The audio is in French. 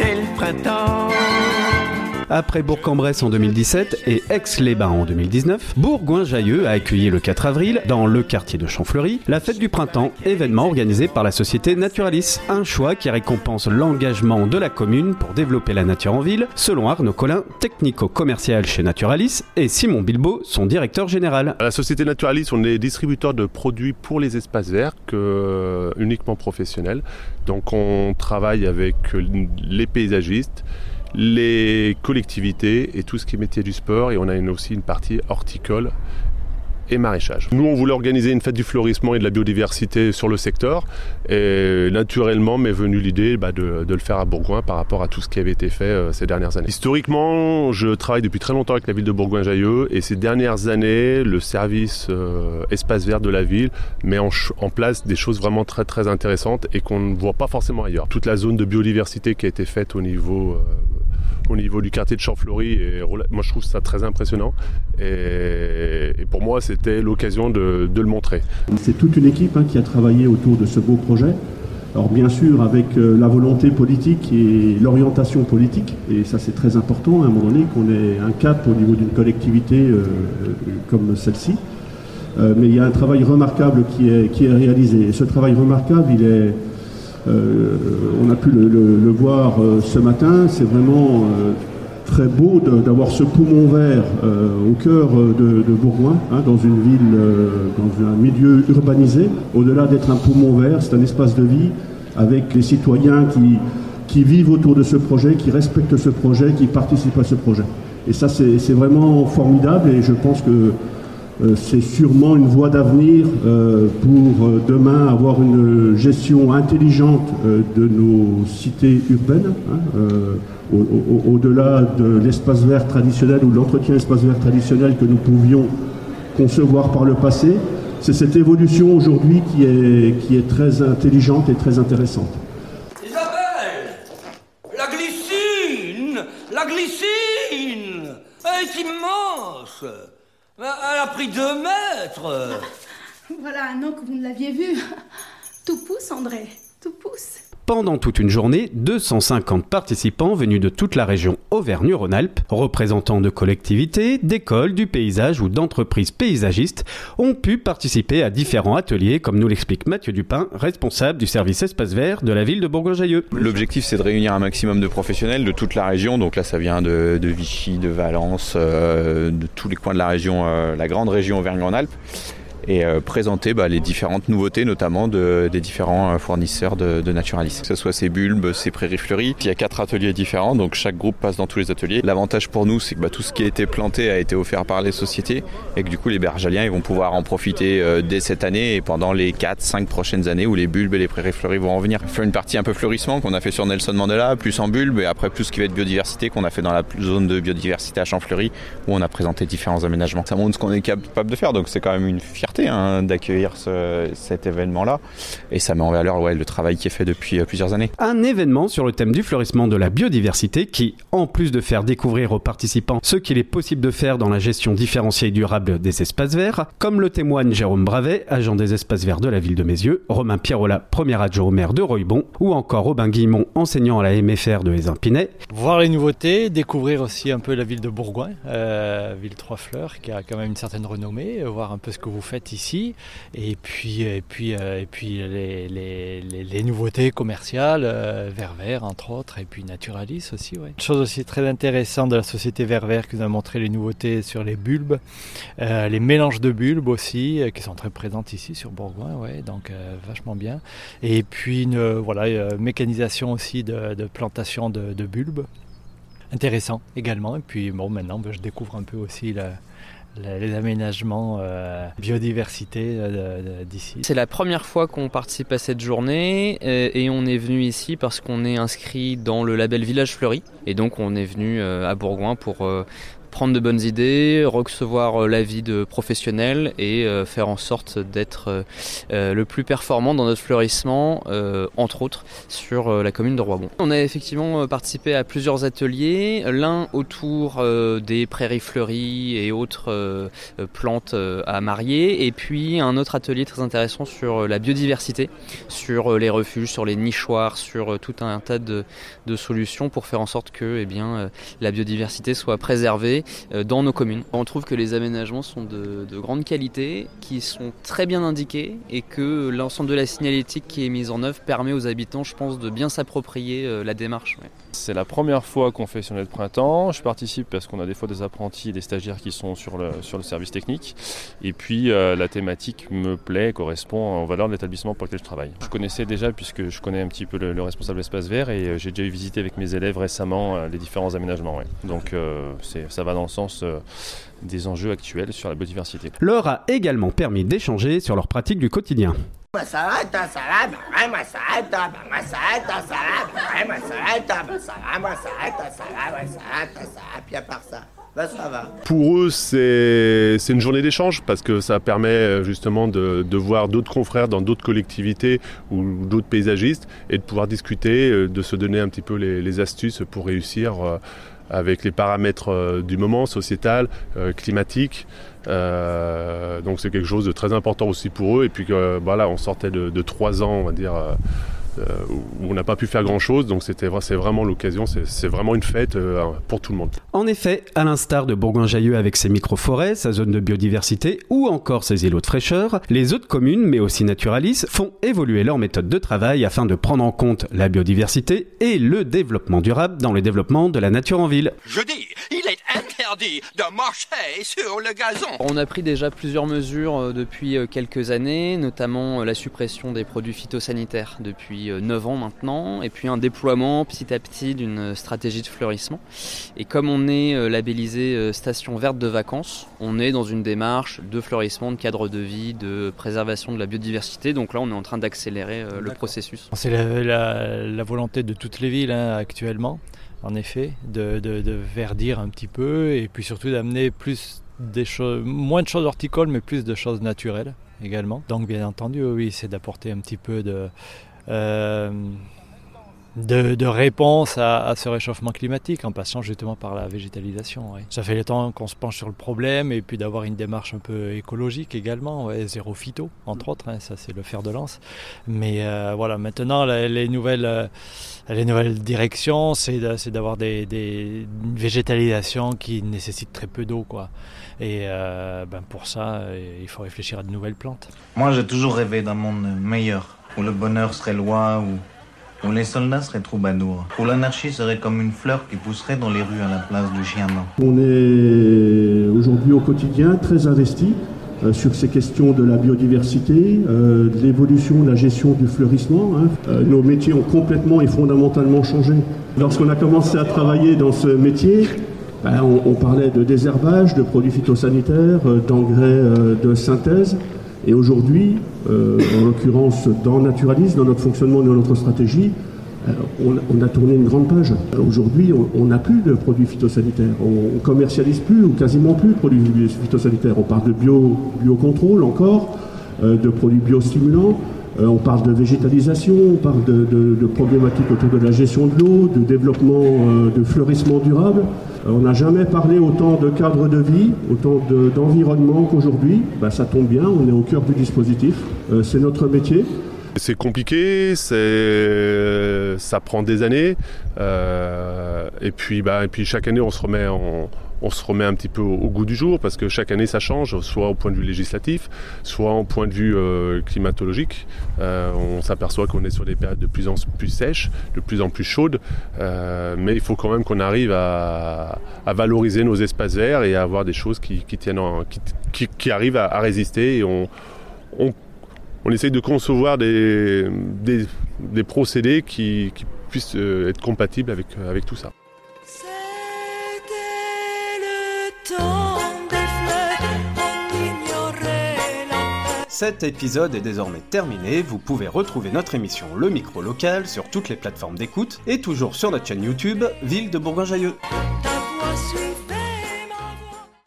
c'est le printemps. Après Bourg-en-Bresse en 2017 et Aix-les-Bains en 2019, Bourgoin-Jailleux a accueilli le 4 avril, dans le quartier de Champfleury, la fête du printemps, événement organisé par la société Naturalis. Un choix qui récompense l'engagement de la commune pour développer la nature en ville, selon Arnaud Collin, technico-commercial chez Naturalis, et Simon Bilbao, son directeur général. La société Naturalis, on est distributeur de produits pour les espaces verts, que uniquement professionnels. Donc on travaille avec les paysagistes, les collectivités et tout ce qui est métier du sport. Et on a aussi une partie horticole et maraîchage. Nous, on voulait organiser une fête du florissement et de la biodiversité sur le secteur. Et naturellement m'est venue l'idée bah, de, le faire à Bourgoin par rapport à tout ce qui avait été fait euh, ces dernières années. Historiquement, je travaille depuis très longtemps avec la ville de Bourgoin-Jailleux et ces dernières années, le service euh, espace vert de la ville met en, place des choses vraiment très très intéressantes et qu'on ne voit pas forcément ailleurs. Toute la zone de biodiversité qui a été faite au niveau euh, au niveau du quartier de Champfleury. Et moi, je trouve ça très impressionnant. Et, pour moi, c'était l'occasion de, le montrer. C'est toute une équipe hein, qui a travaillé autour de ce beau projet. Alors bien sûr avec euh, la volonté politique et l'orientation politique, et ça c'est très important à un moment donné qu'on ait un cap au niveau d'une collectivité euh, comme celle-ci. Euh, mais il y a un travail remarquable qui est, réalisé. Et ce travail remarquable, il est, euh, on a pu le, voir euh, ce matin. C'est vraiment euh, très beau d'avoir ce poumon vert au cœur de, Bourgoin, hein, dans une ville, dans un milieu urbanisé. Au-delà d'être un poumon vert, c'est un espace de vie avec les citoyens qui, qui vivent autour de ce projet, qui respectent ce projet, qui participent à ce projet. Et ça, c'est vraiment formidable et je pense que euh, c'est sûrement une voie d'avenir euh, pour euh, demain avoir une gestion intelligente de nos cités urbaines, hein, au-delà de l'espace vert traditionnel ou l'entretien espace vert traditionnel que nous pouvions concevoir par le passé. C'est cette évolution aujourd'hui qui est, qui est très intelligente et très intéressante. Isabelle La glycine La glycine est immense elle a pris deux mètres Voilà un an que vous ne l'aviez vu. Tout pousse, André, tout pousse. Pendant toute une journée, 250 participants venus de toute la région Auvergne-Rhône-Alpes, représentants de collectivités, d'écoles, du paysage ou d'entreprises paysagistes, ont pu participer à différents ateliers, comme nous l'explique Mathieu Dupin, responsable du service espace vert de la ville de Bourgoin-Jailleux. L'objectif, c'est de réunir un maximum de professionnels de toute la région. Donc là, ça vient de, Vichy, de Valence, euh, de tous les coins de la région, euh, la grande région Auvergne-Rhône-Alpes et euh, présenter bah, les différentes nouveautés, notamment de, des différents euh, fournisseurs de, de Naturalis. Que ce soit ces bulbes, ces prairies fleuries. Il y a quatre ateliers différents, donc chaque groupe passe dans tous les ateliers. L'avantage pour nous, c'est que bah, tout ce qui a été planté a été offert par les sociétés et que du coup, les bergaliens ils vont pouvoir en profiter euh, dès cette année et pendant les 4-5 prochaines années où les bulbes et les prairies fleuries vont en venir. Faire une partie un peu fleurissement qu'on a fait sur Nelson Mandela, plus en bulbes et après plus ce qui va être biodiversité qu'on a fait dans la zone de biodiversité à Champfleury où on a présenté différents aménagements. Ça montre ce qu'on est capable de faire, donc c'est quand même une fierté Hein, d'accueillir cet événement-là. Et ça met en valeur ouais, le travail qui est fait depuis euh, plusieurs années. Un événement sur le thème du fleurissement de la biodiversité qui, en plus de faire découvrir aux participants ce qu'il est possible de faire dans la gestion différenciée et durable des espaces verts, comme le témoigne Jérôme Bravet, agent des espaces verts de la ville de Mézieux, Romain Pierrola, premier adjoint au maire de Roybon, ou encore Robin Guillemont, enseignant à la MFR de Hésin-Pinet. Voir les nouveautés, découvrir aussi un peu la ville de Bourgoin, euh, ville Trois Fleurs, qui a quand même une certaine renommée, voir un peu ce que vous faites ici. Et puis, et puis, euh, et puis les, nouveautés commerciales, euh, Vert entre autres, et puis Naturalis aussi. Ouais. Une chose aussi très intéressante de la société Vert Vert qui nous a montré les nouveautés sur les bulbes, euh, les mélanges de bulbes aussi, qui sont très présentes ici sur Bourgoin, ouais, donc vachement bien. Et puis une voilà, mécanisation aussi de, de plantation de, de bulbes intéressant également. Et puis bon, maintenant, ben, je découvre un peu aussi la, les aménagements euh, biodiversité euh, d'ici. C'est la première fois qu'on participe à cette journée euh, et, on est venu ici parce qu'on est inscrit dans le label Village Fleuri et donc on est venu à Bourgoin pour prendre de bonnes idées, recevoir l'avis de professionnels et faire en sorte d'être le plus performant dans notre fleurissement, entre autres sur la commune de Roibon. On a effectivement participé à plusieurs ateliers, l'un autour des prairies fleuries et autres plantes à marier, et puis un autre atelier très intéressant sur la biodiversité, sur les refuges, sur les nichoirs, sur tout un tas de, solutions pour faire en sorte que eh bien, la biodiversité soit préservée dans nos communes. On trouve que les aménagements sont de, grande qualité, qui sont très bien indiqués et que l'ensemble de la signalétique qui est mise en œuvre permet aux habitants, je pense, de bien s'approprier la démarche. C'est la première fois qu'on fait sur notre printemps. Je participe parce qu'on a des fois des apprentis et des stagiaires qui sont sur le, sur le service technique. Et puis euh, la thématique me plaît, correspond aux valeurs de l'établissement pour lequel je travaille. Je connaissais déjà puisque je connais un petit peu le, responsable espace vert et euh, j'ai déjà eu visité avec mes élèves récemment euh, les différents aménagements. Donc ça va dans le sens des enjeux actuels sur la biodiversité. Leur a également permis d'échanger sur leurs pratiques du quotidien. Pour eux, c'est une journée d'échange parce que ça permet euh, justement de, voir d'autres confrères dans d'autres collectivités ou d'autres paysagistes et de pouvoir discuter, euh, de se donner un petit peu les, astuces pour réussir euh, avec les paramètres du moment, sociétal, climatique. Euh, donc c'est quelque chose de très important aussi pour eux. Et puis voilà, on sortait de, trois ans, on va dire. Euh, euh, où on n'a pas pu faire grand chose, donc c'était c'est vraiment l'occasion, c'est vraiment une fête pour tout le monde. En effet, à l'instar de Bourgoin-Jallieu avec ses micro-forêts, sa zone de biodiversité ou encore ses îlots de fraîcheur, les autres communes, mais aussi Naturalis, font évoluer leur méthode de travail afin de prendre en compte la biodiversité et le développement durable dans le développement de la nature en ville. Je dis, interdit de marcher sur le gazon. On a pris déjà plusieurs mesures euh, depuis euh, quelques années, notamment euh, la suppression des produits phytosanitaires depuis 9 ans maintenant, et puis un déploiement petit à petit d'une stratégie de fleurissement. Et comme on est labellisé station verte de vacances, on est dans une démarche de fleurissement, de cadre de vie, de préservation de la biodiversité. Donc là, on est en train d'accélérer le processus. C'est la, volonté de toutes les villes hein, actuellement en effet, de, verdir un petit peu et puis surtout d'amener plus des choses, moins de choses horticoles, mais plus de choses naturelles également. Donc bien entendu, oui, c'est d'apporter un petit peu de, euh, de, réponse à, ce réchauffement climatique en passant justement par la végétalisation. Ça fait le temps qu'on se penche sur le problème et puis d'avoir une démarche un peu écologique également, zéro phyto entre autres, hein, ça c'est le fer de lance. Mais euh, voilà, maintenant les, nouvelles, euh, les nouvelles directions, c'est d'avoir des, des végétalisations qui nécessitent très peu d'eau. quoi. Et euh, ben pour ça, il faut réfléchir à de nouvelles plantes. Moi j'ai toujours rêvé d'un monde meilleur, où le bonheur serait loi, où où les soldats seraient troubadours, où l'anarchie serait comme une fleur qui pousserait dans les rues à la place du chien. On est aujourd'hui au quotidien très investi euh, sur ces questions de la biodiversité, euh, de l'évolution, de la gestion du fleurissement. Hein. Euh, nos métiers ont complètement et fondamentalement changé. Lorsqu'on a commencé à travailler dans ce métier, ben, on, parlait de désherbage, de produits phytosanitaires, d'engrais de synthèse. Et aujourd'hui, euh, en l'occurrence dans Naturalis, dans notre fonctionnement, dans notre stratégie, euh, on, a tourné une grande page. Aujourd'hui, on n'a plus de produits phytosanitaires. On, ne commercialise plus ou quasiment plus de produits phytosanitaires. On parle de bio, biocontrôle encore, euh, de produits biostimulants. On parle de végétalisation, on parle de, problématiques autour de la gestion de l'eau, de développement, de fleurissement durable. Euh, on n'a jamais parlé autant de cadre de vie, autant d'environnement qu'aujourd'hui. Bah, ça tombe bien, on est au cœur du dispositif. Euh, c'est notre métier. C'est compliqué, ça prend des années. Euh, et, puis, bah, et puis chaque année, on se remet en, on se remet un petit peu au, goût du jour parce que chaque année ça change, soit au point de vue législatif, soit au point de vue euh, climatologique. Euh, on s'aperçoit qu'on est sur des périodes de plus en plus sèches, de plus en plus chaudes, euh, mais il faut quand même qu'on arrive à, valoriser nos espaces verts et à avoir des choses qui, tiennent qui, arrivent à, résister et on, on, essaye de concevoir des, des, procédés qui, puissent être compatibles avec, avec tout ça. Cet épisode est désormais terminé, vous pouvez retrouver notre émission Le Micro Local sur toutes les plateformes d'écoute et toujours sur notre chaîne YouTube Ville de Bourgoin-Jallieu.